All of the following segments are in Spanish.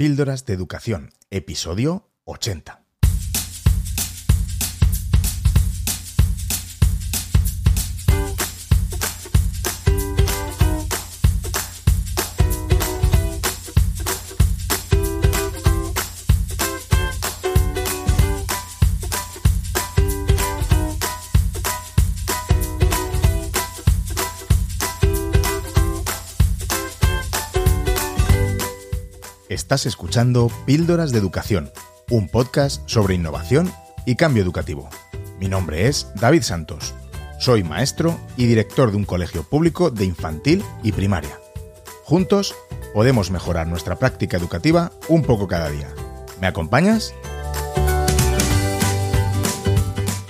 Píldoras de Educación, episodio 80. Estás escuchando Píldoras de Educación, un podcast sobre innovación y cambio educativo. Mi nombre es David Santos. Soy maestro y director de un colegio público de infantil y primaria. Juntos podemos mejorar nuestra práctica educativa un poco cada día. ¿Me acompañas?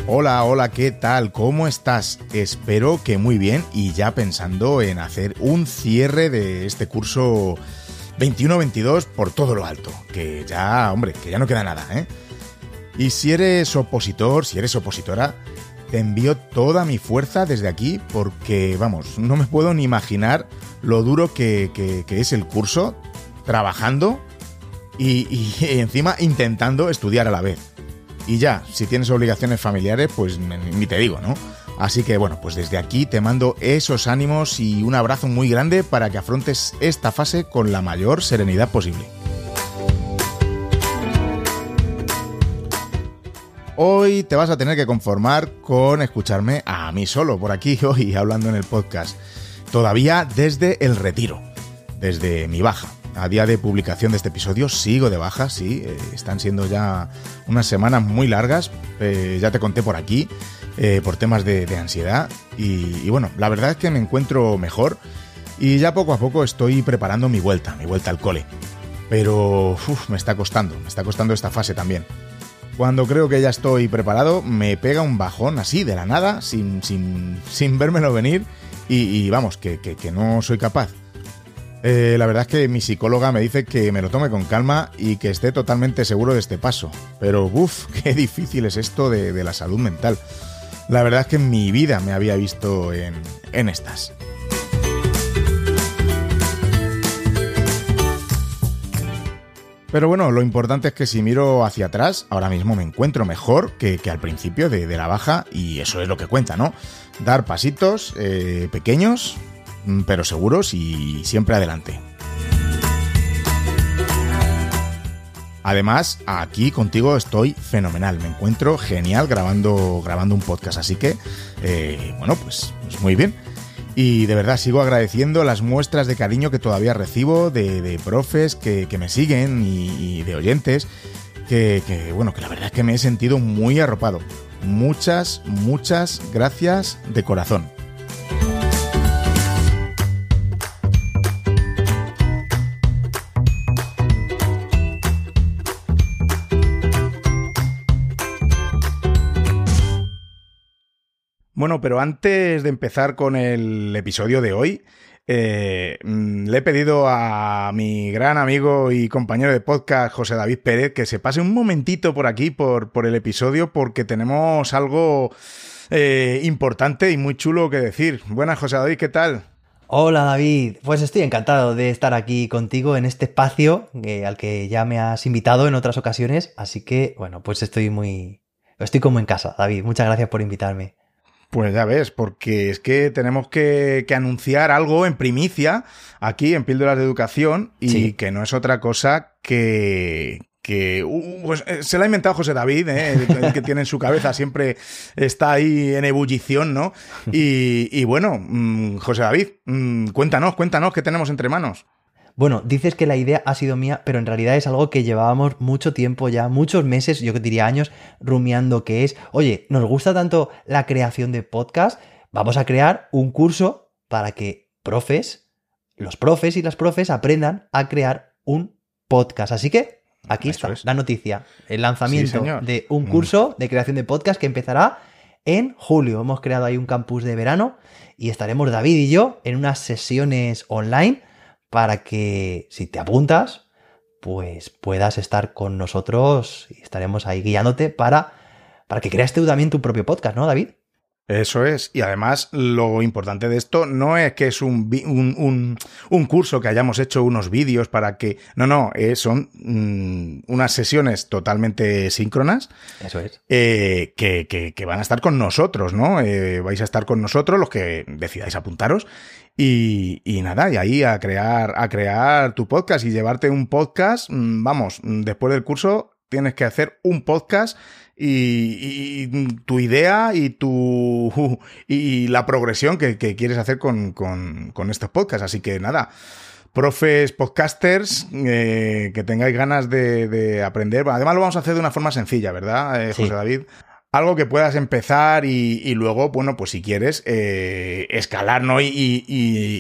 Hola, hola, ¿qué tal? ¿Cómo estás? Espero que muy bien y ya pensando en hacer un cierre de este curso 21-22 por todo lo alto, que ya, hombre, que ya no queda nada, ¿eh? Y si eres opositor, si eres opositora, te envío toda mi fuerza desde aquí porque, vamos, no me puedo ni imaginar lo duro que, es el curso, trabajando y, y, encima intentando estudiar a la vez. Y ya, si tienes obligaciones familiares, pues ni te digo, ¿no? Así que bueno, pues desde aquí te mando esos ánimos y un abrazo muy grande para que afrontes esta fase con la mayor serenidad posible. Hoy te vas a tener que conformar con escucharme a mí solo por aquí hoy hablando en el podcast. Todavía desde el retiro, desde mi baja. A día de publicación de este episodio sigo de baja, sí, eh, están siendo ya unas semanas muy largas, eh, ya te conté por aquí eh, por temas de, ansiedad. Y, bueno, la verdad es que me encuentro mejor y ya poco a poco estoy preparando mi vuelta, mi vuelta al cole. Pero me está costando, me está costando esta fase también. Cuando creo que ya estoy preparado, me pega un bajón así, de la nada, sin, sin, sin vérmelo venir, y, vamos, que, no soy capaz. Eh, la verdad es que mi psicóloga me dice que me lo tome con calma y que esté totalmente seguro de este paso. Pero, uff, qué difícil es esto de la salud mental. La verdad es que en mi vida me había visto en, en estas. Pero bueno, lo importante es que si miro hacia atrás, ahora mismo me encuentro mejor que, al principio de, la baja y eso es lo que cuenta, ¿no? Dar pasitos eh, pequeños, mm, pero seguros y siempre adelante. Además, aquí contigo estoy fenomenal, me encuentro genial grabando, grabando un podcast, así que, eh, bueno, pues, pues, muy bien. Y de verdad sigo agradeciendo las muestras de cariño que todavía recibo de, profes que, me siguen y, de oyentes, que, que, bueno, que la verdad es que me he sentido muy arropado. Muchas, muchas gracias de corazón. Bueno, pero antes de empezar con el episodio de hoy, eh, mm, le he pedido a mi gran amigo y compañero de podcast, José David Pérez, que se pase un momentito por aquí, por, por el episodio, porque tenemos algo eh, importante y muy chulo que decir. Buenas, José David, ¿qué tal? Hola David, pues estoy encantado de estar aquí contigo en este espacio eh, al que ya me has invitado en otras ocasiones, así que bueno, pues estoy muy... Estoy como en casa, David, muchas gracias por invitarme. Pues ya ves, porque es que tenemos que, anunciar algo en primicia aquí en Píldoras de Educación y que no es otra cosa que, que uh, pues, eh, se la ha inventado José David, ¿eh? el, que tiene en su cabeza siempre está ahí en ebullición, ¿no? Y, bueno, mm, José David, mm, cuéntanos, cuéntanos qué tenemos entre manos. Bueno, dices que la idea ha sido mía, pero en realidad es algo que llevábamos mucho tiempo ya, muchos meses, yo diría años, rumiando, que es, oye, nos gusta tanto la creación de podcast, vamos a crear un curso para que profes, los profes y las profes aprendan a crear un podcast. Así que aquí está la noticia, el lanzamiento de un mm. curso de creación de podcast que empezará en julio. Hemos creado ahí un campus de verano y estaremos David y yo en unas sesiones online para que si te apuntas, pues puedas estar con nosotros y estaremos ahí guiándote para, para que creas tú también tu propio podcast, ¿no, David? Eso es. Y además, lo importante de esto no es que es un, un, un, curso que hayamos hecho unos vídeos para que. No, no, eh, son mm, unas sesiones totalmente síncronas. Eso es. Eh, que, que, van a estar con nosotros, ¿no? Eh, vais a estar con nosotros, los que decidáis apuntaros. Y, y, nada, y ahí a crear, a crear tu podcast y llevarte un podcast. Mm, vamos, después del curso tienes que hacer un podcast y, tu idea y tu y la progresión que, quieres hacer con, estos podcasts. Así que nada, profes, podcasters, eh, que tengáis ganas de, aprender. Además lo vamos a hacer de una forma sencilla, ¿verdad, eh, José David? Algo que puedas empezar y, luego, bueno, pues si quieres, eh, escalar, ¿no? Y,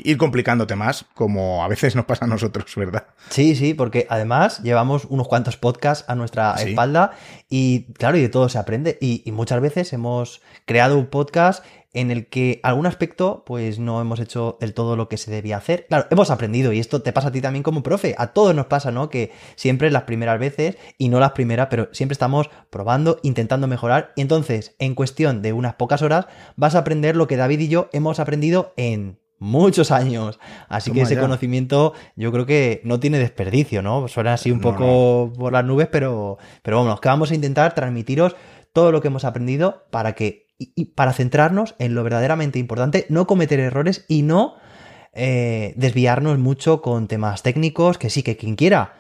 ir complicándote más, como a veces nos pasa a nosotros, ¿verdad? Sí, sí, porque además llevamos unos cuantos podcasts a nuestra espalda y, claro, y de todo se aprende. y muchas veces hemos creado un podcast en el que algún aspecto pues no hemos hecho del todo lo que se debía hacer. Claro, hemos aprendido y esto te pasa a ti también como profe, a todos nos pasa, ¿no? Que siempre las primeras veces y no las primeras, pero siempre estamos probando, intentando mejorar y entonces en cuestión de unas pocas horas vas a aprender lo que David y yo hemos aprendido en muchos años. Así que ese conocimiento yo creo que no tiene desperdicio, ¿no? Suena así un poco por las nubes, pero, pero vamos, que vamos a intentar transmitiros todo lo que hemos aprendido para que y, para centrarnos en lo verdaderamente importante, no cometer errores y no eh, desviarnos mucho con temas técnicos que sí que quien quiera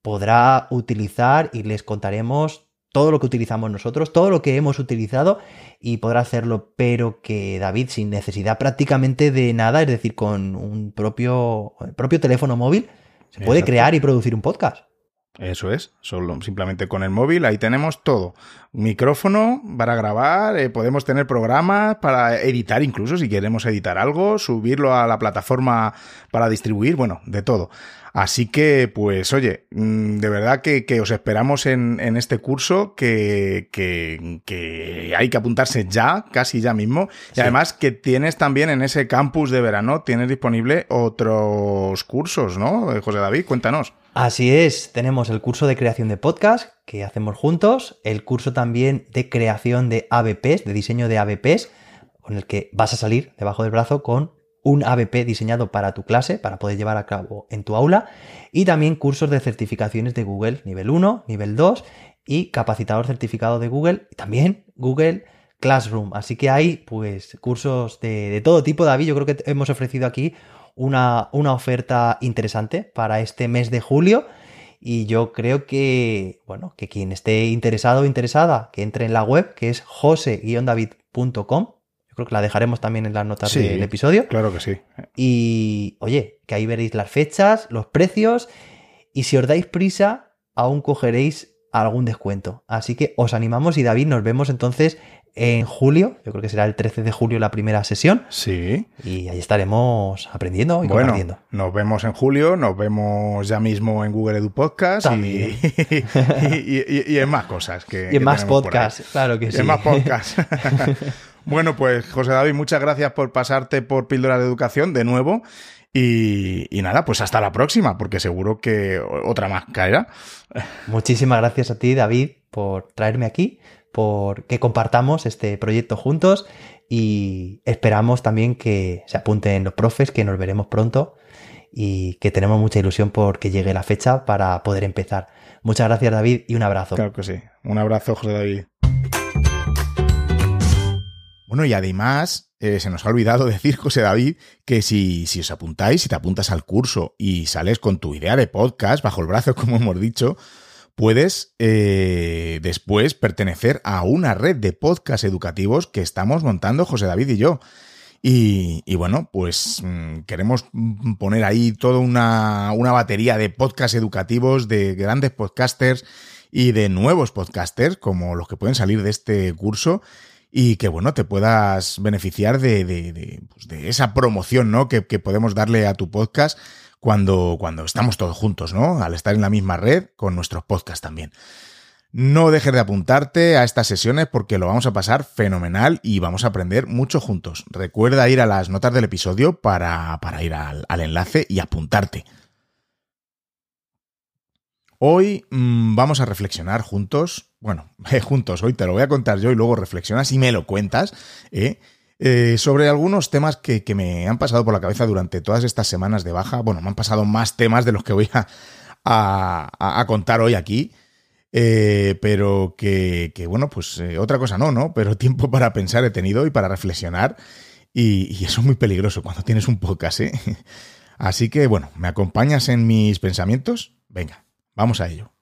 podrá utilizar y les contaremos todo lo que utilizamos nosotros, todo lo que hemos utilizado y podrá hacerlo, pero que David sin necesidad prácticamente de nada, es decir, con un propio, propio teléfono móvil, se puede crear y producir un podcast. Eso es, solo simplemente con el móvil ahí tenemos todo. micrófono para grabar, eh, podemos tener programas para editar incluso si queremos editar algo, subirlo a la plataforma para distribuir, bueno, de todo. Así que, pues, oye, mm, de verdad que, os esperamos en, este curso, que, que, hay que apuntarse ya, casi ya mismo. Y además que tienes también en ese campus de verano, tienes disponible otros cursos, ¿no? José David, cuéntanos. Así es, tenemos el curso de creación de podcast que hacemos juntos, el curso también de creación de ABPs, de diseño de ABPs, con el que vas a salir debajo del brazo con un ABP diseñado para tu clase, para poder llevar a cabo en tu aula, y también cursos de certificaciones de Google, nivel 1, nivel 2, y capacitador certificado de Google, y también Google Classroom. Así que hay pues cursos de, todo tipo, David. Yo creo que hemos ofrecido aquí una, oferta interesante para este mes de julio. Y yo creo que, bueno, que quien esté interesado o interesada, que entre en la web, que es jose-david.com. Yo creo que la dejaremos también en las notas del episodio. Claro que sí. Y, oye, que ahí veréis las fechas, los precios. Y si os dais prisa, aún cogeréis algún descuento. Así que os animamos y David, nos vemos entonces en julio, yo creo que será el 13 de julio la primera sesión. Sí. Y ahí estaremos aprendiendo y bueno, Nos vemos en julio, nos vemos ya mismo en Google Edu Podcast y, y, en más cosas. Que, y en más podcasts, claro que sí. Y en más podcasts. bueno, pues José David, muchas gracias por pasarte por Píldoras de Educación de nuevo. Y, y, nada, pues hasta la próxima, porque seguro que otra más caerá. Muchísimas gracias a ti, David, por traerme aquí por que compartamos este proyecto juntos y esperamos también que se apunten los profes, que nos veremos pronto y que tenemos mucha ilusión por que llegue la fecha para poder empezar. Muchas gracias David y un abrazo. Claro que sí. Un abrazo José David. Bueno, y además eh, se nos ha olvidado decir, José David, que si, si os apuntáis, si te apuntas al curso y sales con tu idea de podcast bajo el brazo, como hemos dicho, puedes eh, después pertenecer a una red de podcasts educativos que estamos montando José David y yo. Y, bueno, pues mm, queremos poner ahí toda una, una batería de podcasts educativos, de grandes podcasters y de nuevos podcasters, como los que pueden salir de este curso, y que bueno, te puedas beneficiar de, de, de, pues esa promoción ¿no? que, que podemos darle a tu podcast cuando, cuando estamos todos juntos, ¿no? Al estar en la misma red con nuestros podcasts también. No dejes de apuntarte a estas sesiones porque lo vamos a pasar fenomenal y vamos a aprender mucho juntos. Recuerda ir a las notas del episodio para, para ir al, enlace y apuntarte. Hoy mmm, vamos a reflexionar juntos, bueno, eh, juntos, hoy te lo voy a contar yo y luego reflexionas y me lo cuentas, ¿eh? eh, sobre algunos temas que, me han pasado por la cabeza durante todas estas semanas de baja. Bueno, me han pasado más temas de los que voy a, contar hoy aquí. Eh, pero que, bueno, pues otra cosa no, ¿no? Pero tiempo para pensar he tenido y para reflexionar. Y, y, eso es muy peligroso cuando tienes un podcast, ¿eh? Así que bueno, ¿me acompañas en mis pensamientos? Venga, vamos a ello.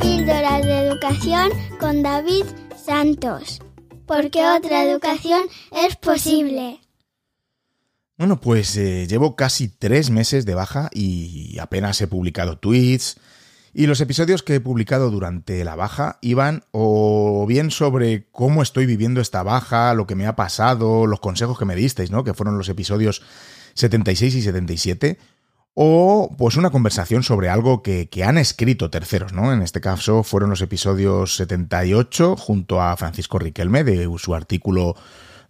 Píldoras de educación con David Santos. Porque otra educación es posible. Bueno, pues eh, llevo casi tres meses de baja y apenas he publicado tweets. Y los episodios que he publicado durante la baja iban o bien sobre cómo estoy viviendo esta baja, lo que me ha pasado, los consejos que me disteis, ¿no? Que fueron los episodios 76 y 77. O pues una conversación sobre algo que, han escrito terceros, ¿no? En este caso fueron los episodios 78 junto a Francisco Riquelme de su artículo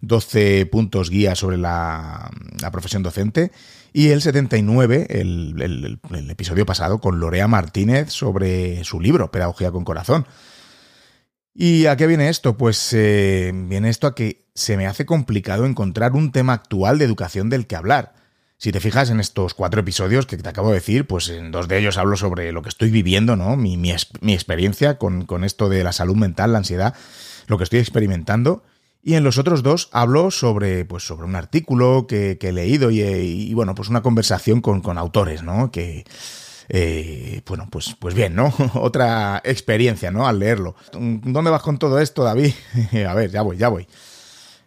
12 puntos guía sobre la, profesión docente. Y el 79, el, el, episodio pasado, con Lorea Martínez sobre su libro, Pedagogía con Corazón. ¿Y a qué viene esto? Pues eh, viene esto a que se me hace complicado encontrar un tema actual de educación del que hablar. Si te fijas en estos cuatro episodios que te acabo de decir, pues en dos de ellos hablo sobre lo que estoy viviendo, ¿no? Mi, mi, mi experiencia con, con, esto de la salud mental, la ansiedad, lo que estoy experimentando. Y en los otros dos hablo sobre, pues, sobre un artículo que, he leído y, bueno, pues una conversación con, con autores, ¿no? Que, eh, bueno, pues, pues bien, ¿no? Otra experiencia, ¿no? Al leerlo. ¿Dónde vas con todo esto, David? A ver, ya voy, ya voy.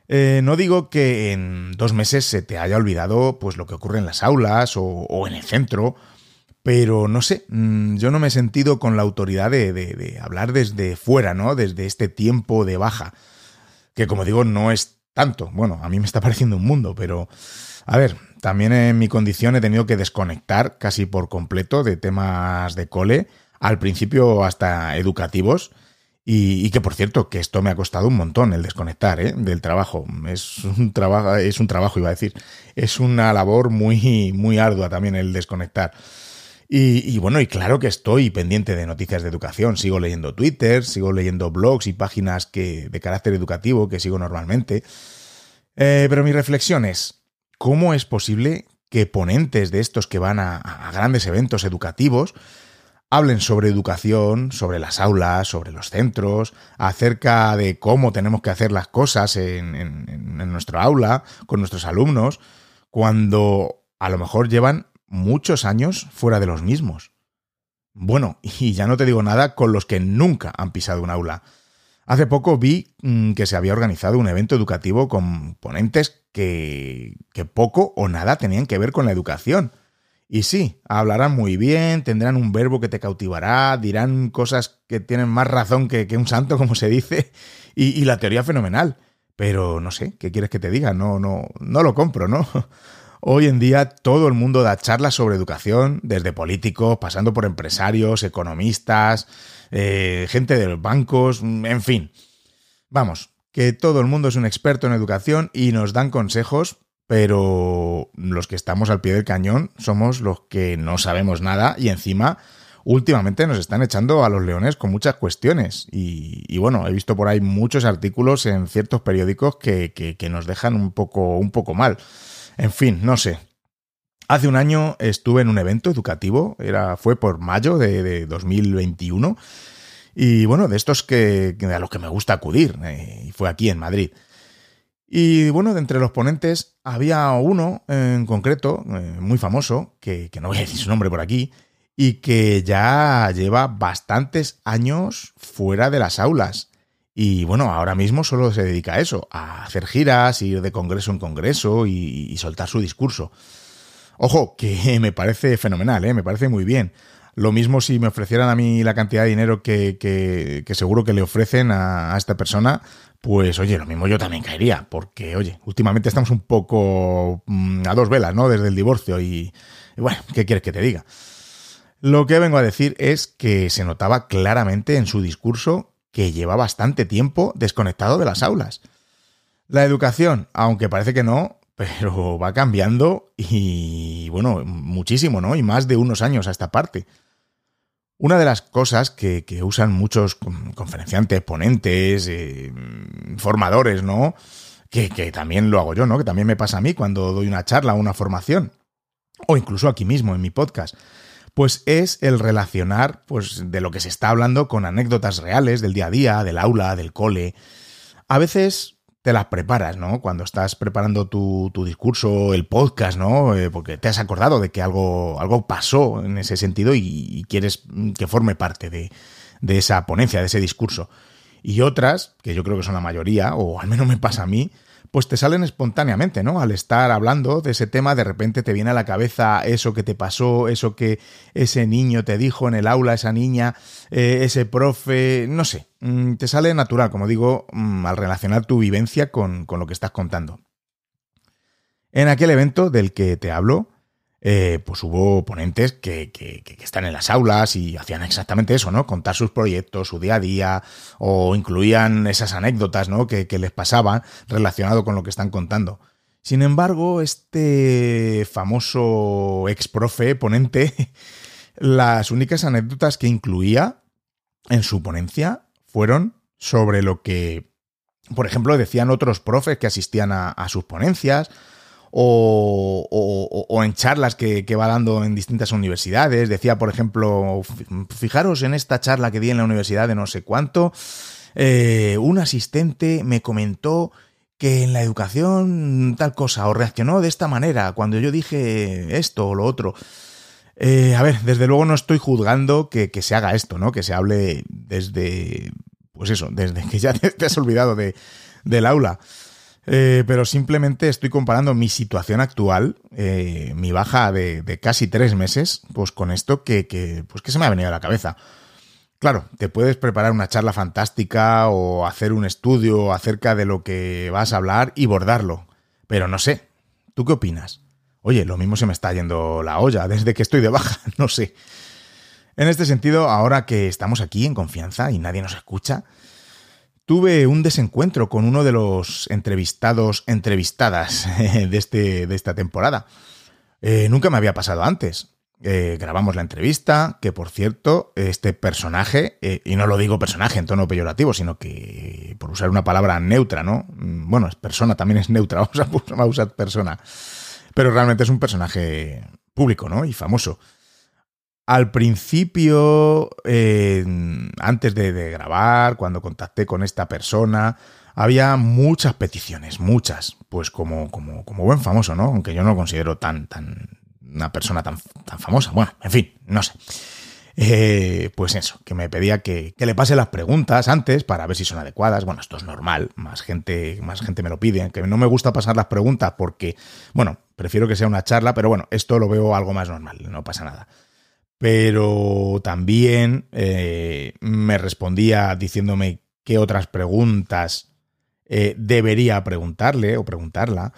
Eh, no digo que en dos meses se te haya olvidado pues lo que ocurre en las aulas o, en el centro, pero no sé, mm, yo no me he sentido con la autoridad de, de hablar desde fuera, ¿no? Desde este tiempo de baja que como digo no es tanto. Bueno, a mí me está pareciendo un mundo, pero a ver, también en mi condición he tenido que desconectar casi por completo de temas de cole, al principio hasta educativos. Y, que por cierto, que esto me ha costado un montón el desconectar ¿eh? del trabajo. Es un trabajo, es un trabajo, iba a decir. Es una labor muy, muy ardua también el desconectar. Y, bueno, y claro que estoy pendiente de noticias de educación. Sigo leyendo Twitter, sigo leyendo blogs y páginas que, de carácter educativo que sigo normalmente. Eh, pero mi reflexión es, ¿cómo es posible que ponentes de estos que van a, grandes eventos educativos hablen sobre educación, sobre las aulas, sobre los centros, acerca de cómo tenemos que hacer las cosas en, en nuestro aula, con nuestros alumnos, cuando a lo mejor llevan muchos años fuera de los mismos. Bueno, y ya no te digo nada con los que nunca han pisado un aula. Hace poco vi mm, que se había organizado un evento educativo con ponentes que, que poco o nada tenían que ver con la educación. Y sí, hablarán muy bien, tendrán un verbo que te cautivará, dirán cosas que tienen más razón que, un santo, como se dice, y, y, la teoría fenomenal. Pero no sé, ¿qué quieres que te diga? No, no, no lo compro, ¿no? Hoy en día todo el mundo da charlas sobre educación, desde políticos, pasando por empresarios, economistas, eh, gente de los bancos, en fin. Vamos, que todo el mundo es un experto en educación y nos dan consejos, pero los que estamos al pie del cañón somos los que no sabemos nada y encima últimamente nos están echando a los leones con muchas cuestiones. Y, bueno, he visto por ahí muchos artículos en ciertos periódicos que, que nos dejan un poco, un poco mal. En fin, no sé. Hace un año estuve en un evento educativo, era, fue por mayo de, 2021, y bueno, de estos que, a los que me gusta acudir, eh, y fue aquí en Madrid. Y bueno, de entre los ponentes había uno en concreto, eh, muy famoso, que, que no voy a decir su nombre por aquí, y que ya lleva bastantes años fuera de las aulas. Y bueno, ahora mismo solo se dedica a eso, a hacer giras, ir de congreso en congreso y, soltar su discurso. Ojo, que me parece fenomenal, ¿eh? me parece muy bien. Lo mismo si me ofrecieran a mí la cantidad de dinero que, seguro que le ofrecen a, esta persona, pues oye, lo mismo yo también caería, porque oye, últimamente estamos un poco mm, a dos velas, ¿no? Desde el divorcio y, y bueno, ¿qué quieres que te diga? Lo que vengo a decir es que se notaba claramente en su discurso que lleva bastante tiempo desconectado de las aulas. La educación, aunque parece que no, pero va cambiando y bueno, muchísimo, ¿no? Y más de unos años a esta parte. Una de las cosas que, usan muchos conferenciantes, ponentes, eh, formadores, ¿no? Que, que, también lo hago yo, ¿no? Que también me pasa a mí cuando doy una charla o una formación. O incluso aquí mismo en mi podcast. Pues es el relacionar, pues, de lo que se está hablando con anécdotas reales del día a día, del aula, del cole. A veces te las preparas, ¿no? Cuando estás preparando tu, discurso, el podcast, ¿no? Eh, porque te has acordado de que algo, algo pasó en ese sentido y, quieres que forme parte de, de, esa ponencia, de ese discurso. Y otras, que yo creo que son la mayoría, o al menos me pasa a mí, pues te salen espontáneamente, ¿no? Al estar hablando de ese tema, de repente te viene a la cabeza eso que te pasó, eso que ese niño te dijo en el aula, esa niña, eh, ese profe, no sé, mm, te sale natural, como digo, mm, al relacionar tu vivencia con, con lo que estás contando. En aquel evento del que te hablo, eh, pues hubo ponentes que, que, están en las aulas y hacían exactamente eso, ¿no? Contar sus proyectos, su día a día, o incluían esas anécdotas, ¿no? Que, les pasaban relacionado con lo que están contando. Sin embargo, este famoso ex profe ponente, las únicas anécdotas que incluía en su ponencia fueron sobre lo que, por ejemplo, decían otros profes que asistían a sus ponencias, o, en charlas que, va dando en distintas universidades. Decía, por ejemplo, fijaros en esta charla que di en la universidad de no sé cuánto, eh, un asistente me comentó que en la educación tal cosa, o reaccionó de esta manera cuando yo dije esto o lo otro. Eh, a ver, desde luego no estoy juzgando que, se haga esto, ¿no? Que se hable desde, pues eso, desde que ya te, has olvidado de, del aula. Eh, pero simplemente estoy comparando mi situación actual, eh, mi baja de, casi tres meses, pues con esto que, pues que se me ha venido a la cabeza. Claro, te puedes preparar una charla fantástica o hacer un estudio acerca de lo que vas a hablar y bordarlo. Pero no sé, ¿tú qué opinas? Oye, lo mismo se me está yendo la olla desde que estoy de baja, no sé. En este sentido, ahora que estamos aquí en confianza y nadie nos escucha, tuve un desencuentro con uno de los entrevistados, entrevistadas de, este, de esta temporada. Eh, nunca me había pasado antes. Eh, grabamos la entrevista, que por cierto, este personaje, eh, y no lo digo personaje en tono peyorativo, sino que por usar una palabra neutra, ¿no? Mm, bueno, es persona, también es neutra, vamos a, vamos a usar persona. Pero realmente es un personaje público, ¿no? Y famoso. Al principio, eh, antes de, grabar, cuando contacté con esta persona, había muchas peticiones, muchas, pues como, como, como buen famoso, ¿no? Aunque yo no lo considero tan, tan, una persona tan, tan famosa. Bueno, en fin, no sé. Eh, pues eso, que me pedía que, que, le pase las preguntas antes para ver si son adecuadas. Bueno, esto es normal, más gente, más gente me lo pide. Que no me gusta pasar las preguntas porque, bueno, prefiero que sea una charla, pero bueno, esto lo veo algo más normal, no pasa nada pero también eh, me respondía diciéndome qué otras preguntas eh, debería preguntarle o preguntarla,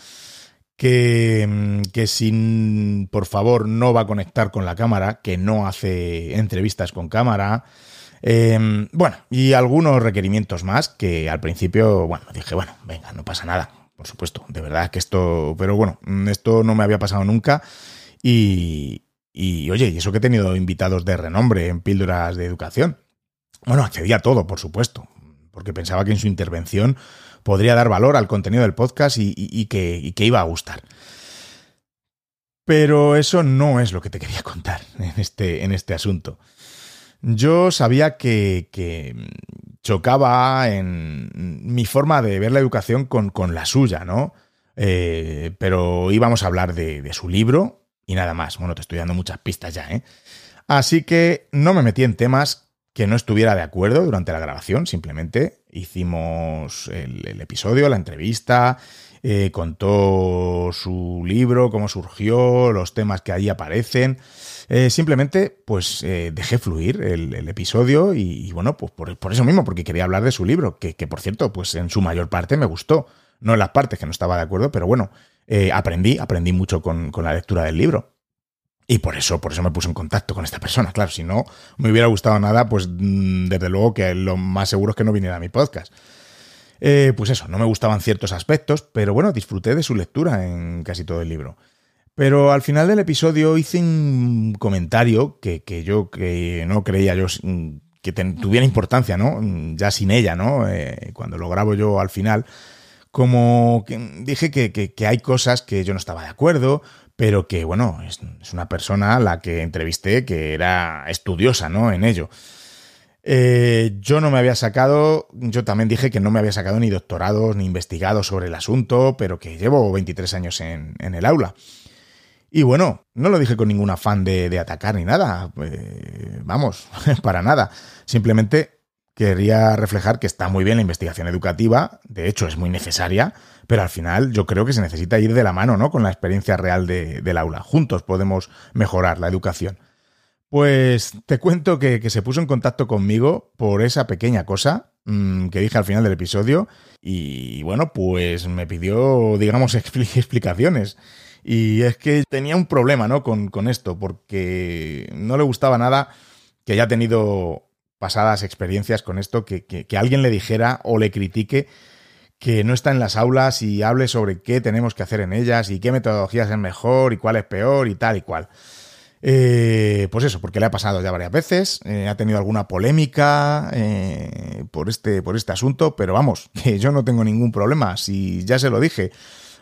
que, mm, que si por favor no va a conectar con la cámara, que no hace entrevistas con cámara. Em, bueno, y algunos requerimientos más que al principio, bueno, dije, bueno, venga, no pasa nada, por supuesto, de verdad que esto, pero bueno, esto no me había pasado nunca y, y oye, y eso que he tenido invitados de renombre en píldoras de educación. Bueno, accedía a todo, por supuesto, porque pensaba que en su intervención podría dar valor al contenido del podcast y, que, iba a gustar. Pero eso no es lo que te quería contar en este, en este asunto. Yo sabía que, chocaba en mi forma de ver la educación con, la suya, ¿no? Eh, pero íbamos a hablar de, su libro, y nada más. Bueno, te estoy dando muchas pistas ya, ¿eh? Así que no me metí en temas que no estuviera de acuerdo durante la grabación, simplemente hicimos el, episodio, la entrevista, eh, contó su libro, cómo surgió, los temas que ahí aparecen. Eh, simplemente, pues eh, dejé fluir el, episodio y, bueno, pues por, eso mismo, porque quería hablar de su libro, que, que, por cierto, pues en su mayor parte me gustó. No en las partes que no estaba de acuerdo, pero bueno, eh, aprendí, aprendí mucho con, la lectura del libro. Y por eso, por eso me puse en contacto con esta persona. Claro, si no me hubiera gustado nada, pues mm, desde luego que lo más seguro es que no viniera a mi podcast. Eh, pues eso, no me gustaban ciertos aspectos, pero bueno, disfruté de su lectura en casi todo el libro. Pero al final del episodio hice un comentario que, yo que no creía yo que tuviera importancia, ¿no? Ya sin ella, ¿no? Eh, cuando lo grabo yo al final, como que dije que, hay cosas que yo no estaba de acuerdo, pero que, bueno, es, es, una persona a la que entrevisté que era estudiosa, ¿no? En ello. Eh, yo no me había sacado, yo también dije que no me había sacado ni doctorados ni investigado sobre el asunto, pero que llevo 23 años en, el aula. Y bueno, no lo dije con ningún afán de, atacar ni nada, eh, vamos, para nada. Simplemente quería reflejar que está muy bien la investigación educativa, de hecho es muy necesaria, pero al final yo creo que se necesita ir de la mano, ¿no? Con la experiencia real del aula. Juntos podemos mejorar la educación. Pues te cuento que, se puso en contacto conmigo por esa pequeña cosa mm, que dije al final del episodio y bueno, pues me pidió, digamos, explicaciones. Y es que tenía un problema, ¿no? Con, esto, porque no le gustaba nada que haya tenido pasadas experiencias con esto, que, que, alguien le dijera o le critique que no está en las aulas y hable sobre qué tenemos que hacer en ellas y qué metodologías es mejor y cuál es peor y tal y cual. Eh, pues eso, porque le ha pasado ya varias veces, eh, ha tenido alguna polémica eh, por, este, por este asunto, pero vamos, que yo no tengo ningún problema, si ya se lo dije.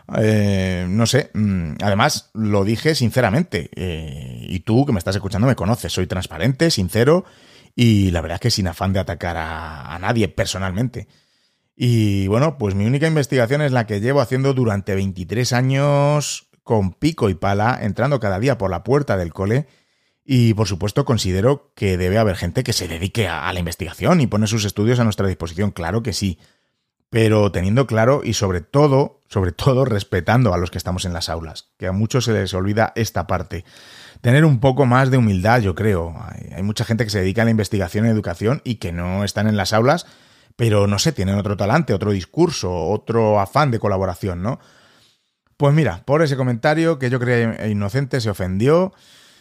no sé, mm, además lo dije sinceramente, y tú que me estás escuchando me conoces, soy transparente, sincero, y la verdad es que sin afán de atacar a, a nadie personalmente. Y bueno, pues mi única investigación es la que llevo haciendo durante 23 años con pico y pala, entrando cada día por la puerta del cole. Y por supuesto considero que debe haber gente que se dedique a, la investigación y pone sus estudios a nuestra disposición, claro que sí. Pero teniendo claro y sobre todo, sobre todo respetando a los que estamos en las aulas, que a muchos se les olvida esta parte. Tener un poco más de humildad, yo creo. Hay, hay mucha gente que se dedica a la investigación y educación y que no están en las aulas, pero no sé, tienen otro talante, otro discurso, otro afán de colaboración, ¿no? Pues mira, por ese comentario que yo creía inocente se ofendió,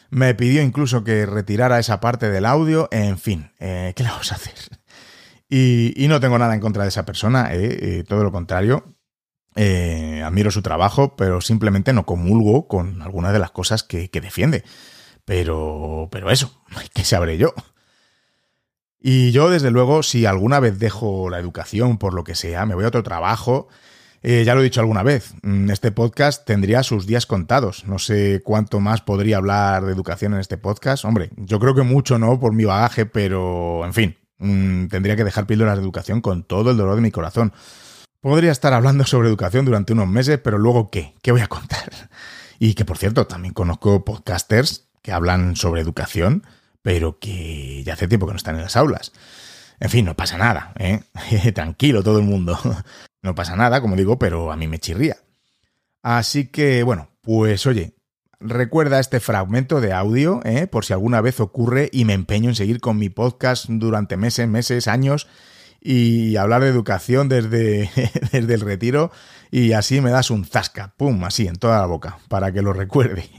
me pidió incluso que retirara esa parte del audio, en fin, eh, ¿qué le vamos a hacer? Y, no tengo nada en contra de esa persona, eh, eh, todo lo contrario, admiro su trabajo, pero simplemente no comulgo con algunas de las cosas que, que defiende. Pero, pero eso, ¿qué sabré yo? Y yo, desde luego, si alguna vez dejo la educación por lo que sea, me voy a otro trabajo, eh, ya lo he dicho alguna vez, mm, este podcast tendría sus días contados. No sé cuánto más podría hablar de educación en este podcast. Hombre, yo creo que mucho no por mi bagaje, pero en fin, mm, tendría que dejar píldoras de educación con todo el dolor de mi corazón. Podría estar hablando sobre educación durante unos meses, pero luego ¿qué? ¿Qué voy a contar? Y que por cierto, también conozco podcasters que hablan sobre educación, pero que ya hace tiempo que no están en las aulas. En fin, no pasa nada, ¿eh? Tranquilo todo el mundo. No pasa nada, como digo, pero a mí me chirría. Así que, bueno, pues oye, recuerda este fragmento de audio, ¿eh? por si alguna vez ocurre y me empeño en seguir con mi podcast durante meses, meses, años y hablar de educación desde, desde el retiro y así me das un zasca, pum, así en toda la boca, para que lo recuerde.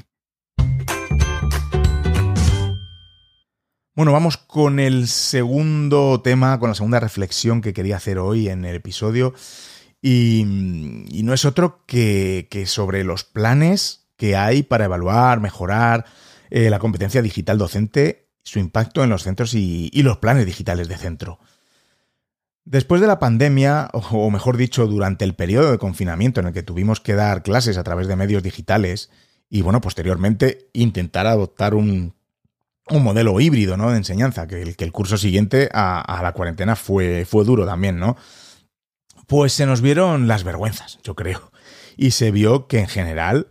Bueno, vamos con el segundo tema, con la segunda reflexión que quería hacer hoy en el episodio. Y, no es otro que, sobre los planes que hay para evaluar, mejorar eh, la competencia digital docente, su impacto en los centros y, los planes digitales de centro. Después de la pandemia, o mejor dicho, durante el periodo de confinamiento en el que tuvimos que dar clases a través de medios digitales, y bueno, posteriormente intentar adoptar un, modelo híbrido ¿no? de enseñanza, que el, curso siguiente a, a, la cuarentena fue, fue duro también, ¿no? Pues se nos vieron las vergüenzas, yo creo. Y se vio que en general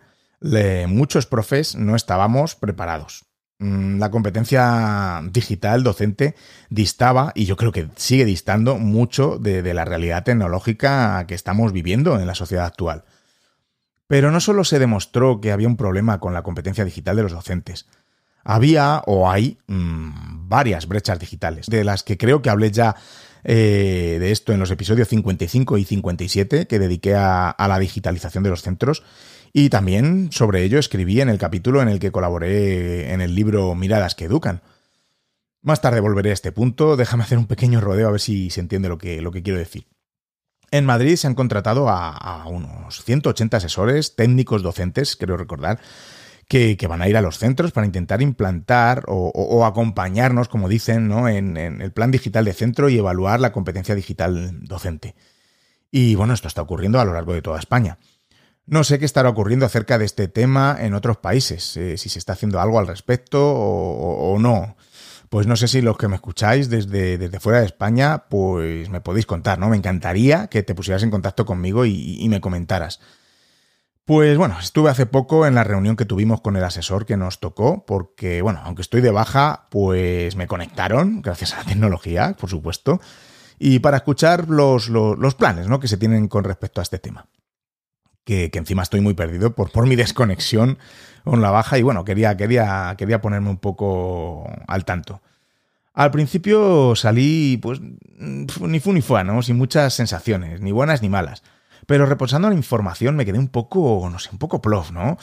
muchos profes no estábamos preparados. Mm, la competencia digital docente distaba, y yo creo que sigue distando mucho de, la realidad tecnológica que estamos viviendo en la sociedad actual. Pero no solo se demostró que había un problema con la competencia digital de los docentes, había o hay mm, varias brechas digitales, de las que creo que hablé ya eh, de esto en los episodios 55 y 57 que dediqué a, la digitalización de los centros. Y también sobre ello escribí en el capítulo en el que colaboré en el libro Miradas que Educan. Más tarde volveré a este punto, déjame hacer un pequeño rodeo a ver si se entiende lo que, lo que quiero decir. En Madrid se han contratado a, unos 180 asesores técnicos docentes, creo recordar, que, van a ir a los centros para intentar implantar o, acompañarnos, como dicen, ¿no? en, el plan digital de centro y evaluar la competencia digital docente. Y bueno, esto está ocurriendo a lo largo de toda España. No sé qué estará ocurriendo acerca de este tema en otros países, eh, si se está haciendo algo al respecto o, no. Pues no sé si los que me escucháis desde, desde, fuera de España, pues me podéis contar, ¿no? Me encantaría que te pusieras en contacto conmigo y, me comentaras. Pues bueno, estuve hace poco en la reunión que tuvimos con el asesor que nos tocó, porque bueno, aunque estoy de baja, pues me conectaron, gracias a la tecnología, por supuesto, y para escuchar los, los planes ¿no? que se tienen con respecto a este tema que, encima estoy muy perdido por, por mi desconexión con la baja y bueno, quería, quería, quería ponerme un poco al tanto. Al principio salí, pues, ni fu ni fue, ¿no? Sin muchas sensaciones, ni buenas ni malas. Pero reposando la información me quedé un poco, no sé, un poco plof, ¿no?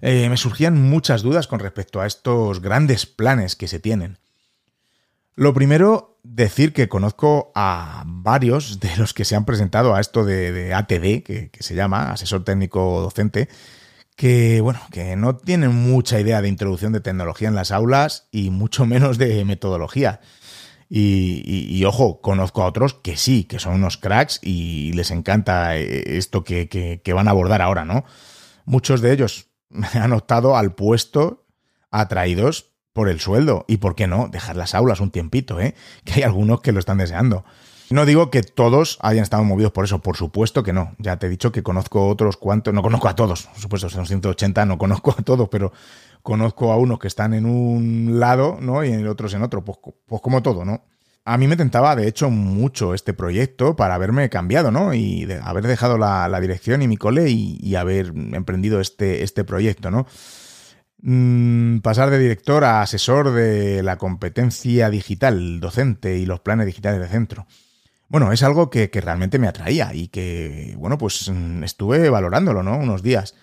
Eh, me surgían muchas dudas con respecto a estos grandes planes que se tienen. Lo primero, decir que conozco a varios de los que se han presentado a esto de, ATD, que, se llama Asesor Técnico Docente, que bueno, que no tienen mucha idea de introducción de tecnología en las aulas y mucho menos de metodología. Y, ojo, conozco a otros que sí, que son unos cracks y les encanta eh, esto que, que van a abordar ahora, ¿no? Muchos de ellos han optado al puesto atraídos por el sueldo. Y por qué no, dejar las aulas un tiempito, ¿eh? Que hay algunos que lo están deseando. No digo que todos hayan estado movidos por eso, por supuesto que no. Ya te he dicho que conozco otros cuantos, no conozco a todos, por supuesto, son 180, no conozco a todos, pero conozco a unos que están en un lado, ¿no? Y otros en otro, pues, pues como todo, ¿no? A mí me tentaba, de hecho, mucho este proyecto para haberme cambiado, ¿no? Y de haber dejado la, dirección y mi cole y, y haber emprendido este, este proyecto, ¿no? Mm, pasar de director a asesor de la competencia digital docente y los planes digitales de centro. Bueno, es algo que, realmente me atraía y que, bueno, pues mm, estuve valorándolo, ¿no? Unos días.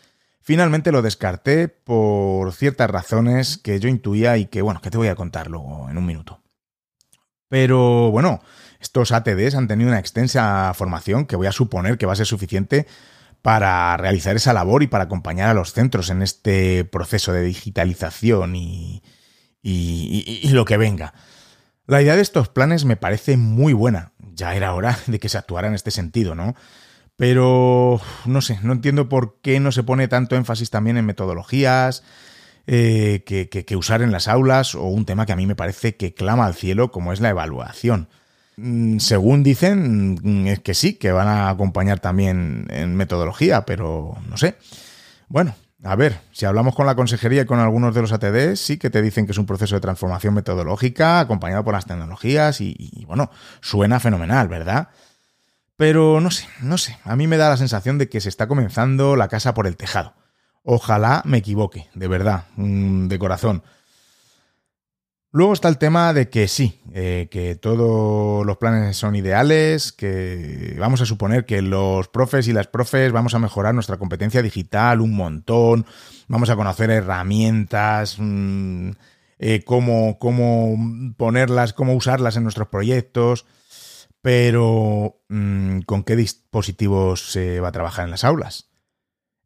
Finalmente lo descarté por ciertas razones que yo intuía y que, bueno, que te voy a contar luego en un minuto. Pero bueno, estos ATDs han tenido una extensa formación que voy a suponer que va a ser suficiente para realizar esa labor y para acompañar a los centros en este proceso de digitalización y, lo que venga. La idea de estos planes me parece muy buena. Ya era hora de que se actuara en este sentido, ¿no? Pero no sé, no entiendo por qué no se pone tanto énfasis también en metodologías eh, que, usar en las aulas o un tema que a mí me parece que clama al cielo como es la evaluación. Mm, según dicen, mm, es que sí, que van a acompañar también en metodología, pero no sé. Bueno, a ver, si hablamos con la consejería y con algunos de los ATD, sí que te dicen que es un proceso de transformación metodológica acompañado por las tecnologías y, bueno, suena fenomenal, ¿verdad? Pero no sé, no sé, a mí me da la sensación de que se está comenzando la casa por el tejado. Ojalá me equivoque, de verdad, mm, de corazón. Luego está el tema de que sí, eh, que todos los planes son ideales, que vamos a suponer que los profes y las profes vamos a mejorar nuestra competencia digital un montón, vamos a conocer herramientas, mm, eh, cómo, cómo, ponerlas, cómo usarlas en nuestros proyectos, pero mm, ¿con qué dispositivos se va a trabajar en las aulas?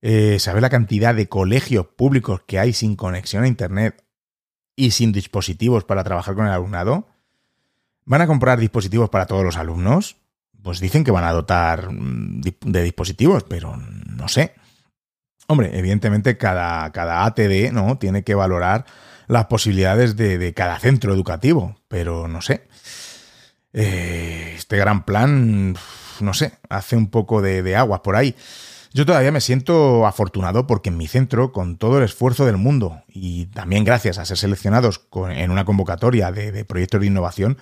Eh, ¿Sabe la cantidad de colegios públicos que hay sin conexión a Internet y sin dispositivos para trabajar con el alumnado? ¿Van a comprar dispositivos para todos los alumnos? Pues dicen que van a dotar mm, de dispositivos, pero no sé. Hombre, evidentemente cada, cada ATD ¿no? tiene que valorar las posibilidades de, cada centro educativo, pero no sé. Eh, este gran plan, no sé, hace un poco de, de aguas por ahí. Yo todavía me siento afortunado porque en mi centro, con todo el esfuerzo del mundo y también gracias a ser seleccionados en una convocatoria de, proyectos de innovación,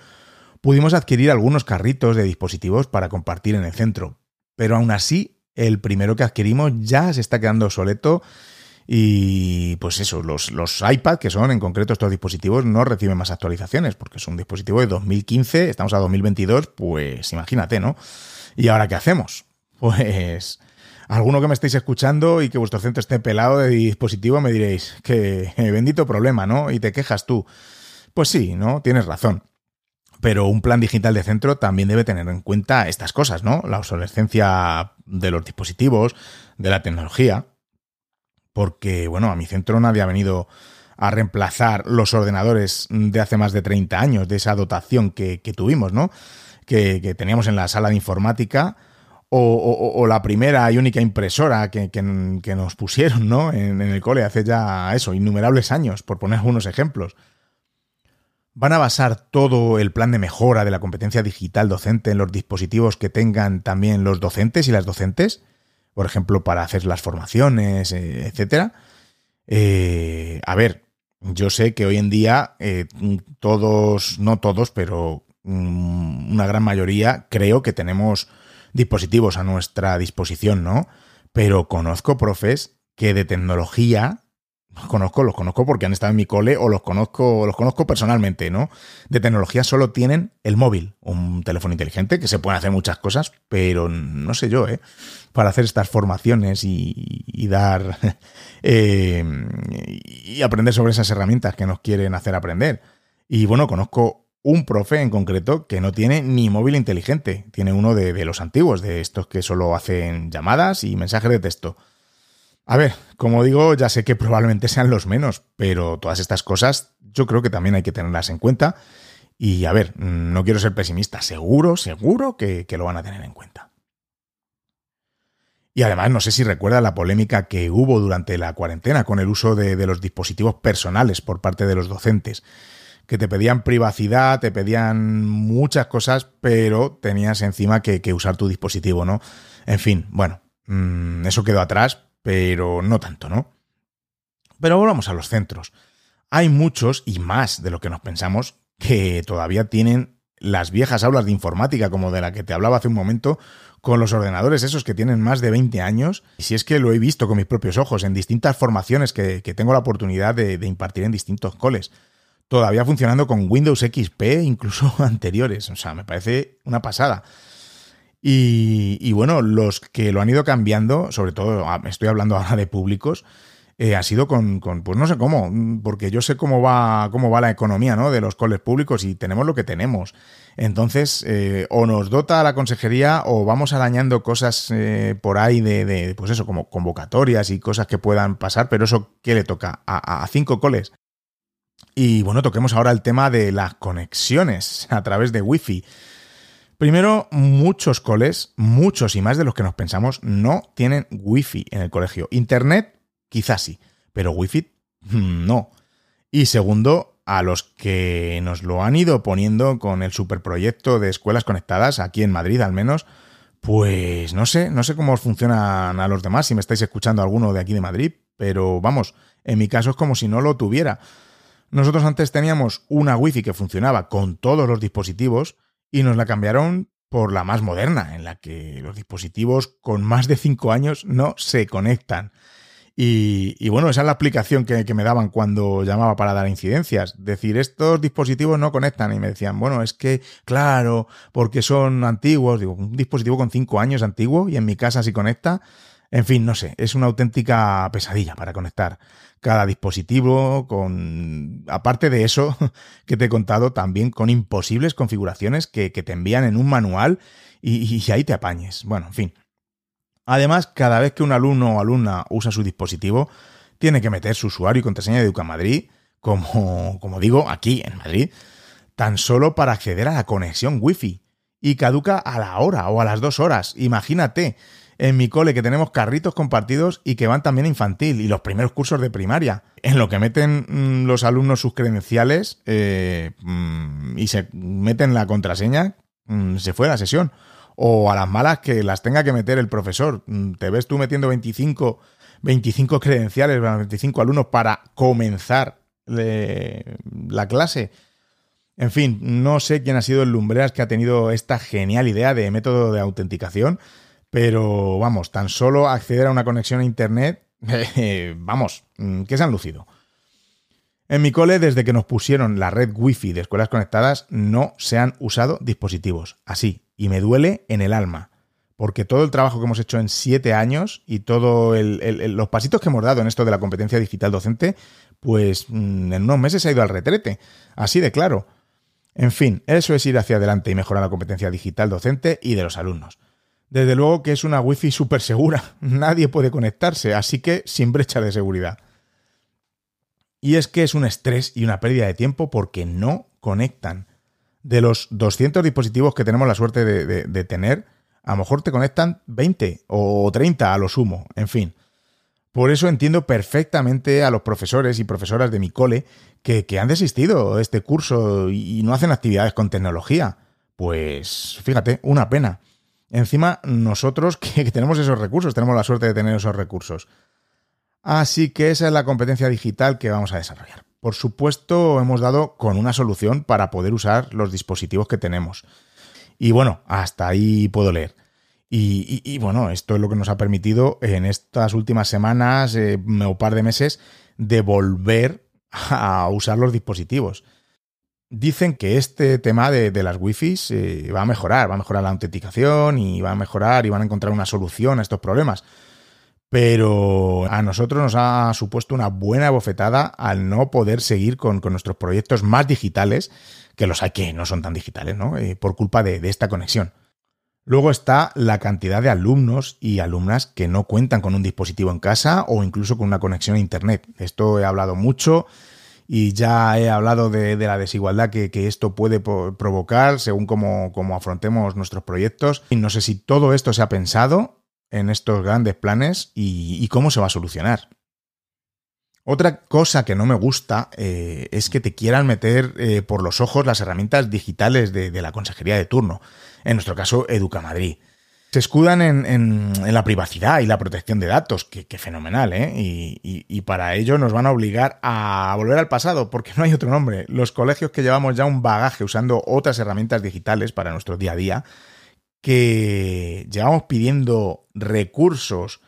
pudimos adquirir algunos carritos de dispositivos para compartir en el centro. Pero aún así, el primero que adquirimos ya se está quedando obsoleto y pues eso, los, los iPad, que son en concreto estos dispositivos, no reciben más actualizaciones porque es un dispositivo de 2015, estamos a 2022, pues imagínate, ¿no? ¿Y ahora qué hacemos? Pues alguno que me estéis escuchando y que vuestro centro esté pelado de dispositivo, me diréis que bendito problema, ¿no? Y te quejas tú. Pues sí, ¿no? Tienes razón. Pero un plan digital de centro también debe tener en cuenta estas cosas, ¿no? La obsolescencia de los dispositivos, de la tecnología. Porque, bueno, a mi centro nadie ha venido a reemplazar los ordenadores de hace más de 30 años, de esa dotación que, tuvimos, ¿no? Que, teníamos en la sala de informática. O, la primera y única impresora que, nos pusieron ¿no? En, en, el cole hace ya eso, innumerables años, por poner algunos ejemplos. ¿Van a basar todo el plan de mejora de la competencia digital docente en los dispositivos que tengan también los docentes y las docentes? Por ejemplo, para hacer las formaciones, eh, etcétera. Eh, a ver, yo sé que hoy en día eh, todos, no todos, pero mm, una gran mayoría creo que tenemos dispositivos a nuestra disposición, ¿no? Pero conozco profes que de tecnología los conozco, los conozco porque han estado en mi cole o los conozco, los conozco personalmente, ¿no? De tecnología solo tienen el móvil, un teléfono inteligente, que se pueden hacer muchas cosas, pero no sé yo, ¿eh? Para hacer estas formaciones y, dar eh, y aprender sobre esas herramientas que nos quieren hacer aprender. Y bueno, conozco un profe en concreto que no tiene ni móvil inteligente, tiene uno de, de los antiguos, de estos que solo hacen llamadas y mensajes de texto. A ver, como digo, ya sé que probablemente sean los menos, pero todas estas cosas yo creo que también hay que tenerlas en cuenta. Y a ver, no quiero ser pesimista, seguro, seguro que, lo van a tener en cuenta. Y además, no sé si recuerda la polémica que hubo durante la cuarentena con el uso de, los dispositivos personales por parte de los docentes, que te pedían privacidad, te pedían muchas cosas, pero tenías encima que, usar tu dispositivo, ¿no? En fin, bueno, mm, eso quedó atrás, pero no tanto, ¿no? Pero volvamos a los centros. Hay muchos, y más de lo que nos pensamos, que todavía tienen las viejas aulas de informática, como de la que te hablaba hace un momento, con los ordenadores esos que tienen más de 20 años. Y si es que lo he visto con mis propios ojos en distintas formaciones que, tengo la oportunidad de, de, impartir en distintos coles. Todavía funcionando con Windows XP, incluso anteriores. O sea, me parece una pasada. Y, bueno, los que lo han ido cambiando, sobre todo ah, estoy hablando ahora de públicos, eh, ha sido con, pues no sé cómo, porque yo sé cómo va, cómo va la economía ¿no? de los coles públicos y tenemos lo que tenemos. Entonces, eh, o nos dota la consejería o vamos arañando cosas eh, por ahí de, pues eso, como convocatorias y cosas que puedan pasar, pero eso, ¿qué le toca? A, a cinco coles. Y bueno, toquemos ahora el tema de las conexiones a través de Wi-Fi. Primero, muchos coles, muchos y más de los que nos pensamos, no tienen wifi en el colegio. Internet, quizás sí, pero wifi mm, no. Y segundo, a los que nos lo han ido poniendo con el superproyecto de escuelas conectadas, aquí en Madrid al menos, pues no sé, no sé cómo funcionan a los demás, si me estáis escuchando alguno de aquí de Madrid, pero vamos, en mi caso es como si no lo tuviera. Nosotros antes teníamos una wifi que funcionaba con todos los dispositivos, y nos la cambiaron por la más moderna, en la que los dispositivos con más de 5 años no se conectan. Y, bueno, esa es la aplicación que, me daban cuando llamaba para dar incidencias. Decir, estos dispositivos no conectan. Y me decían, bueno, es que, claro, porque son antiguos. Digo, un dispositivo con 5 años antiguo y en mi casa sí conecta. En fin, no sé, es una auténtica pesadilla para conectar cada dispositivo, con. Aparte de eso que te he contado, también con imposibles configuraciones que, te envían en un manual y, ahí te apañes. Bueno, en fin. Además, cada vez que un alumno o alumna usa su dispositivo, tiene que meter su usuario y contraseña de Educamadrid, como, como digo, aquí en Madrid, tan solo para acceder a la conexión Wi-Fi. Y caduca a la hora o a las dos horas. Imagínate, en mi cole que tenemos carritos compartidos y que van también a infantil y los primeros cursos de primaria, en lo que meten mm, los alumnos sus credenciales eh, mm, y se meten la contraseña, mm, se fue la sesión. O a las malas que las tenga que meter el profesor. Te ves tú metiendo 25, 25 credenciales, 25 alumnos para comenzar la clase. En fin, no sé quién ha sido el lumbreras que ha tenido esta genial idea de método de autenticación pero vamos, tan solo acceder a una conexión a Internet, vamos, mm, que se han lucido. En mi cole, desde que nos pusieron la red Wi-Fi de escuelas conectadas, no se han usado dispositivos. Así, y me duele en el alma. Porque todo el trabajo que hemos hecho en siete años y todos los pasitos que hemos dado en esto de la competencia digital docente, pues mm, en unos meses ha ido al retrete. Así de claro. En fin, eso es ir hacia adelante y mejorar la competencia digital docente y de los alumnos. Desde luego que es una wifi súper segura, nadie puede conectarse, así que sin brecha de seguridad. Y es que es un estrés y una pérdida de tiempo porque no conectan. De los 200 dispositivos que tenemos la suerte de, tener, a lo mejor te conectan 20 o 30 a lo sumo, en fin. Por eso entiendo perfectamente a los profesores y profesoras de mi cole que, han desistido de este curso y no hacen actividades con tecnología. Pues fíjate, una pena. Encima, nosotros que, tenemos esos recursos, tenemos la suerte de tener esos recursos. Así que esa es la competencia digital que vamos a desarrollar. Por supuesto, hemos dado con una solución para poder usar los dispositivos que tenemos. Y bueno, hasta ahí puedo leer. Y, bueno, esto es lo que nos ha permitido en estas últimas semanas eh, o par de meses de volver a usar los dispositivos. Dicen que este tema de, las wifi eh, va a mejorar, va a mejorar la autenticación y va a mejorar y van a encontrar una solución a estos problemas. Pero a nosotros nos ha supuesto una buena bofetada al no poder seguir con, nuestros proyectos más digitales, que los hay que no son tan digitales, ¿no? Eh, por culpa de esta conexión. Luego está la cantidad de alumnos y alumnas que no cuentan con un dispositivo en casa o incluso con una conexión a Internet. Esto he hablado mucho y ya he hablado de, la desigualdad que, esto puede provocar según cómo, afrontemos nuestros proyectos. Y no sé si todo esto se ha pensado en estos grandes planes y, cómo se va a solucionar. Otra cosa que no me gusta eh, es que te quieran meter eh, por los ojos las herramientas digitales de la consejería de turno en nuestro caso Educa Madrid. Se escudan en, la privacidad y la protección de datos, que, fenomenal, ¿eh? Y, para ello nos van a obligar a volver al pasado, porque no hay otro nombre. Los colegios que llevamos ya un bagaje usando otras herramientas digitales para nuestro día a día, que llevamos pidiendo recursos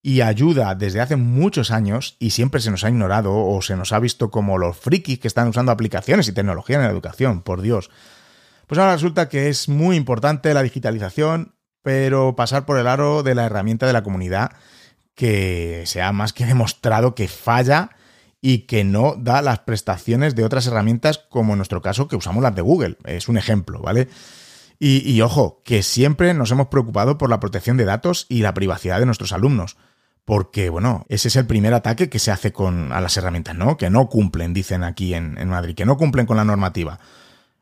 y ayuda desde hace muchos años y siempre se nos ha ignorado o se nos ha visto como los frikis que están usando aplicaciones y tecnología en la educación, por Dios. Pues ahora resulta que es muy importante la digitalización, pero pasar por el aro de la herramienta de la comunidad que se ha más que demostrado que falla y que no da las prestaciones de otras herramientas, como en nuestro caso que usamos las de Google. Es un ejemplo, ¿vale? Y, ojo, que siempre nos hemos preocupado por la protección de datos y la privacidad de nuestros alumnos. Porque, bueno, ese es el primer ataque que se hace con, a las herramientas, ¿no? Que no cumplen, dicen aquí en, en Madrid, que no cumplen con la normativa.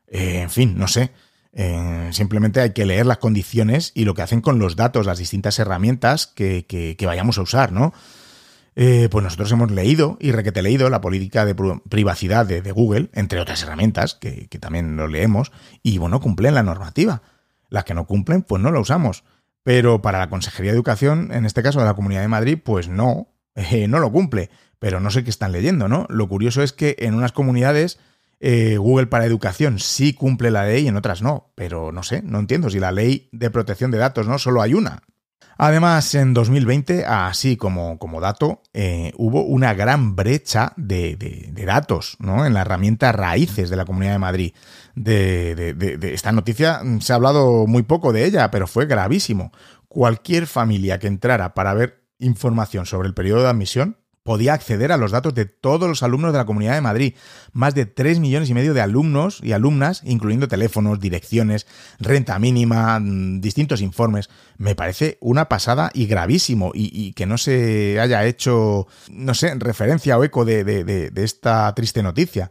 Eh, en fin, no sé. Eh, simplemente hay que leer las condiciones y lo que hacen con los datos, las distintas herramientas que, vayamos a usar, ¿no? Eh, pues nosotros hemos leído y requete leído la política de privacidad de, Google, entre otras herramientas que, también lo leemos, y bueno, cumplen la normativa. Las que no cumplen, pues no la usamos. Pero para la Consejería de Educación, en este caso de la Comunidad de Madrid, pues no, no lo cumple. Pero no sé qué están leyendo, ¿no? Lo curioso es que en unas comunidades eh, Google para Educación sí cumple la ley y en otras no, pero no sé, no entiendo si la ley de protección de datos no solo hay una. Además, en 2020, así como, como dato, eh, hubo una gran brecha de, datos ¿no? en la herramienta raíces de la Comunidad de Madrid. De, esta noticia se ha hablado muy poco de ella, pero fue gravísimo. Cualquier familia que entrara para ver información sobre el periodo de admisión podía acceder a los datos de todos los alumnos de la Comunidad de Madrid. Más de 3 millones y medio de alumnos y alumnas, incluyendo teléfonos, direcciones, renta mínima, mm, distintos informes. Me parece una pasada y gravísimo y, que no se haya hecho, no sé, referencia o eco de, de esta triste noticia.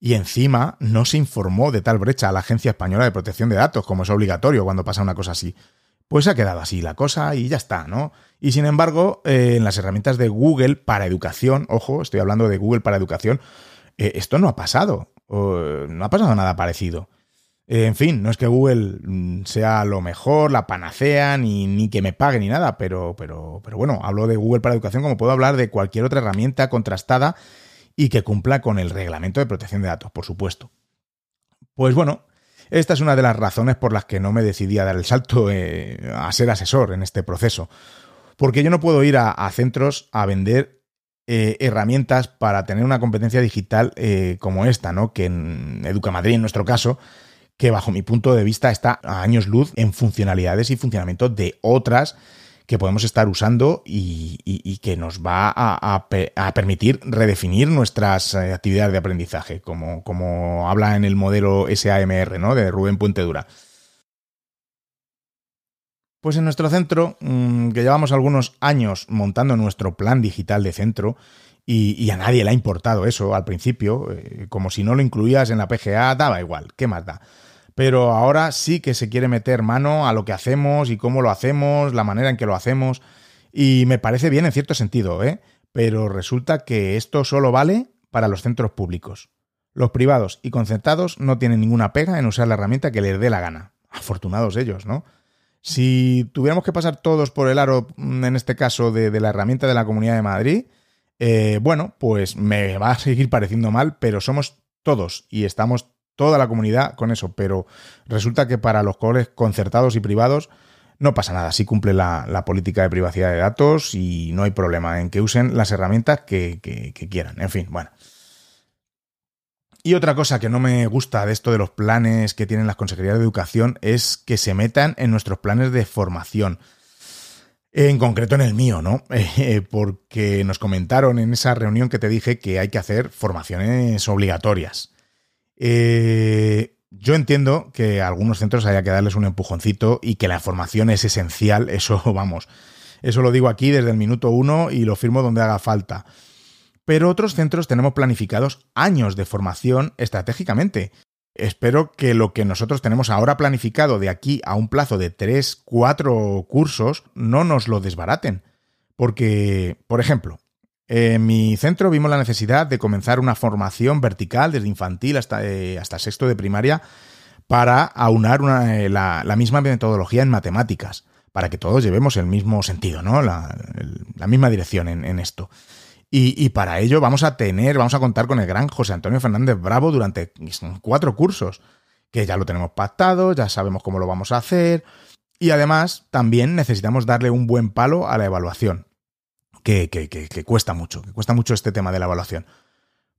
Y encima no se informó de tal brecha a la Agencia Española de Protección de Datos, como es obligatorio cuando pasa una cosa así. Pues ha quedado así la cosa y ya está, ¿no? Y sin embargo, eh, en las herramientas de Google para educación, ojo, estoy hablando de Google para educación, eh, esto no ha pasado, no ha pasado nada parecido. Eh, en fin, no es que Google mm, sea lo mejor, la panacea, ni, ni que me pague ni nada, pero, pero, pero bueno, hablo de Google para educación como puedo hablar de cualquier otra herramienta contrastada y que cumpla con el reglamento de protección de datos, por supuesto. Pues bueno, esta es una de las razones por las que no me decidí a dar el salto eh, a ser asesor en este proceso. Porque yo no puedo ir a, centros a vender eh, herramientas para tener una competencia digital eh, como esta, ¿no? Que en Educa Madrid, en nuestro caso, que bajo mi punto de vista está a años luz en funcionalidades y funcionamiento de otras que podemos estar usando y, que nos va a, permitir redefinir nuestras eh, actividades de aprendizaje, como, como habla en el modelo SAMR, ¿no? De Rubén Puente Dura. Pues en nuestro centro, mm, que llevamos algunos años montando nuestro plan digital de centro, y, a nadie le ha importado eso al principio, eh, como si no lo incluías en la PGA, daba igual, ¿qué más da? Pero ahora sí que se quiere meter mano a lo que hacemos y cómo lo hacemos, la manera en que lo hacemos, y me parece bien en cierto sentido, ¿eh? Pero resulta que esto solo vale para los centros públicos. Los privados y concertados no tienen ninguna pega en usar la herramienta que les dé la gana. Afortunados ellos, ¿no? Si tuviéramos que pasar todos por el aro, mm, en este caso, de, la herramienta de la Comunidad de Madrid, eh, bueno, pues me va a seguir pareciendo mal, pero somos todos y estamos toda la comunidad con eso. Pero resulta que para los coles concertados y privados no pasa nada. Sí cumple la, política de privacidad de datos y no hay problema en que usen las herramientas que quieran. En fin, bueno. Y otra cosa que no me gusta de esto de los planes que tienen las consejerías de educación es que se metan en nuestros planes de formación. En concreto en el mío, ¿no? Eh, porque nos comentaron en esa reunión que te dije que hay que hacer formaciones obligatorias. Eh, yo entiendo que a algunos centros haya que darles un empujoncito y que la formación es esencial, eso vamos. Eso lo digo aquí desde el minuto uno y lo firmo donde haga falta pero otros centros tenemos planificados años de formación estratégicamente. Espero que lo que nosotros tenemos ahora planificado de aquí a un plazo de 3, 4 cursos no nos lo desbaraten. Porque, por ejemplo, en mi centro vimos la necesidad de comenzar una formación vertical desde infantil hasta, eh, sexto de primaria para aunar eh, la, misma metodología en matemáticas, para que todos llevemos el mismo sentido, ¿no? La, misma dirección en esto. Y, para ello vamos a tener, vamos a contar con el gran José Antonio Fernández Bravo durante cuatro cursos, que ya lo tenemos pactado, ya sabemos cómo lo vamos a hacer. Y además también necesitamos darle un buen palo a la evaluación, que, que, que, cuesta mucho, que cuesta mucho este tema de la evaluación.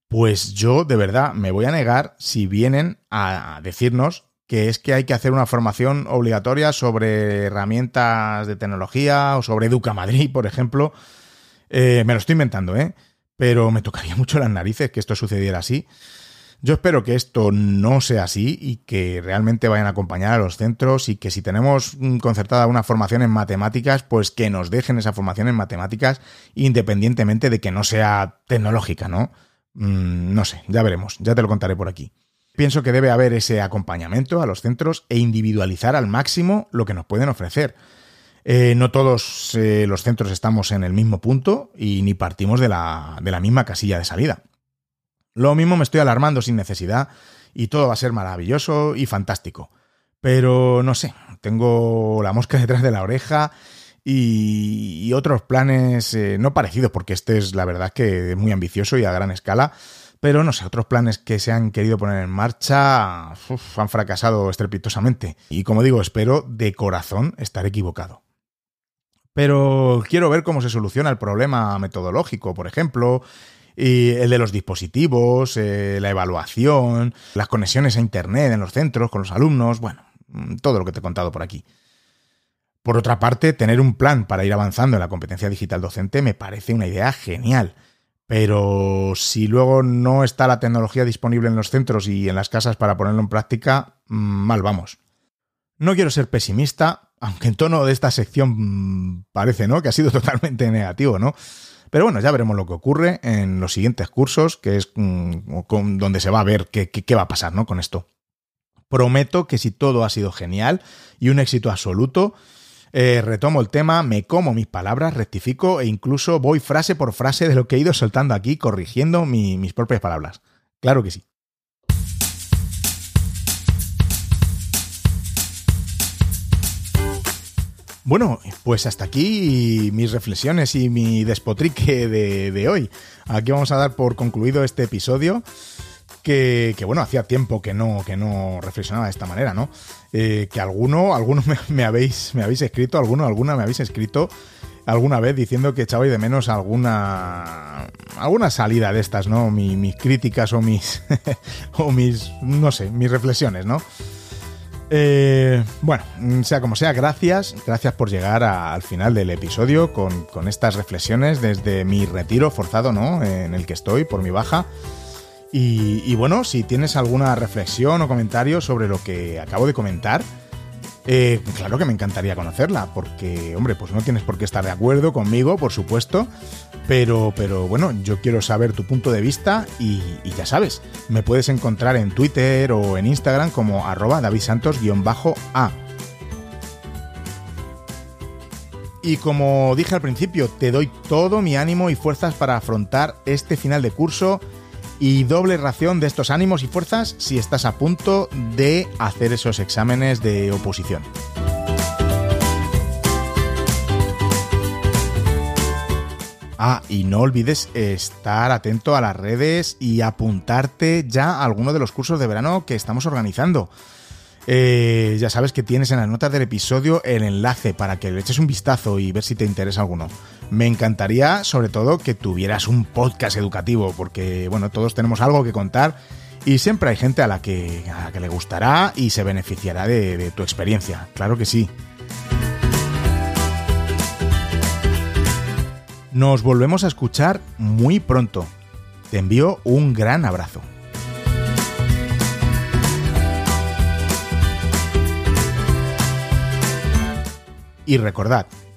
Pues yo de verdad me voy a negar si vienen a decirnos que es que hay que hacer una formación obligatoria sobre herramientas de tecnología o sobre Educa Madrid, por ejemplo, eh, me lo estoy inventando, ¿eh? Pero me tocaría mucho las narices que esto sucediera así. Yo espero que esto no sea así y que realmente vayan a acompañar a los centros y que si tenemos concertada una formación en matemáticas, pues que nos dejen esa formación en matemáticas independientemente de que no sea tecnológica, ¿no? Mm, no sé, ya veremos, ya te lo contaré por aquí. Pienso que debe haber ese acompañamiento a los centros e individualizar al máximo lo que nos pueden ofrecer. Eh, no todos eh, los centros estamos en el mismo punto y ni partimos de la, de la misma casilla de salida. Lo mismo me estoy alarmando sin necesidad y todo va a ser maravilloso y fantástico. Pero no sé, tengo la mosca detrás de la oreja y, otros planes eh, no parecidos, porque este es la verdad que es muy ambicioso y a gran escala. Pero no sé, otros planes que se han querido poner en marcha han fracasado estrepitosamente. Y como digo, espero de corazón estar equivocado. Pero quiero ver cómo se soluciona el problema metodológico, por ejemplo, y el de los dispositivos, eh, la evaluación, las conexiones a Internet en los centros con los alumnos, bueno, mm, todo lo que te he contado por aquí. Por otra parte, tener un plan para ir avanzando en la competencia digital docente me parece una idea genial. Pero si luego no está la tecnología disponible en los centros y en las casas para ponerlo en práctica, mm, mal vamos. No quiero ser pesimista, aunque en tono de esta sección mm, parece, ¿no? Que ha sido totalmente negativo, ¿no? Pero bueno, ya veremos lo que ocurre en los siguientes cursos, que es mm, donde se va a ver qué, qué, va a pasar, ¿no? Con esto. Prometo que si todo ha sido genial y un éxito absoluto, eh, retomo el tema, me como mis palabras, rectifico e incluso voy frase por frase de lo que he ido soltando aquí, corrigiendo mis propias palabras. Claro que sí. Bueno, pues hasta aquí mis reflexiones y mi despotrique de, hoy. Aquí vamos a dar por concluido este episodio. Que, bueno, hacía tiempo que no, que no reflexionaba de esta manera, ¿no? Eh, que alguno, alguno me, habéis, me habéis escrito, alguno, alguna me habéis escrito alguna vez diciendo que echabais de menos alguna alguna salida de estas, ¿no? mis críticas o mis o mis no sé, mis reflexiones, ¿no? Eh, bueno, sea como sea, gracias. Gracias por llegar al final del episodio con, con, estas reflexiones desde mi retiro forzado, ¿no? En el que estoy por mi baja. Y bueno, si tienes alguna reflexión o comentario sobre lo que acabo de comentar, eh, claro que me encantaría conocerla, porque, hombre, pues no tienes por qué estar de acuerdo conmigo, por supuesto, pero, pero bueno, yo quiero saber tu punto de vista y, ya sabes, me puedes encontrar en Twitter o en Instagram como arroba davidsantos-a. Y como dije al principio, te doy todo mi ánimo y fuerzas para afrontar este final de curso y doble ración de estos ánimos y fuerzas si estás a punto de hacer esos exámenes de oposición. Ah, y no olvides estar atento a las redes y apuntarte ya a alguno de los cursos de verano que estamos organizando. Eh, ya sabes que tienes en las notas del episodio el enlace para que le eches un vistazo y ver si te interesa alguno. Me encantaría, sobre todo, que tuvieras un podcast educativo, porque, bueno, todos tenemos algo que contar y siempre hay gente a la que, le gustará y se beneficiará de, de tu experiencia. Claro que sí. Nos volvemos a escuchar muy pronto. Te envío un gran abrazo. Y recordad,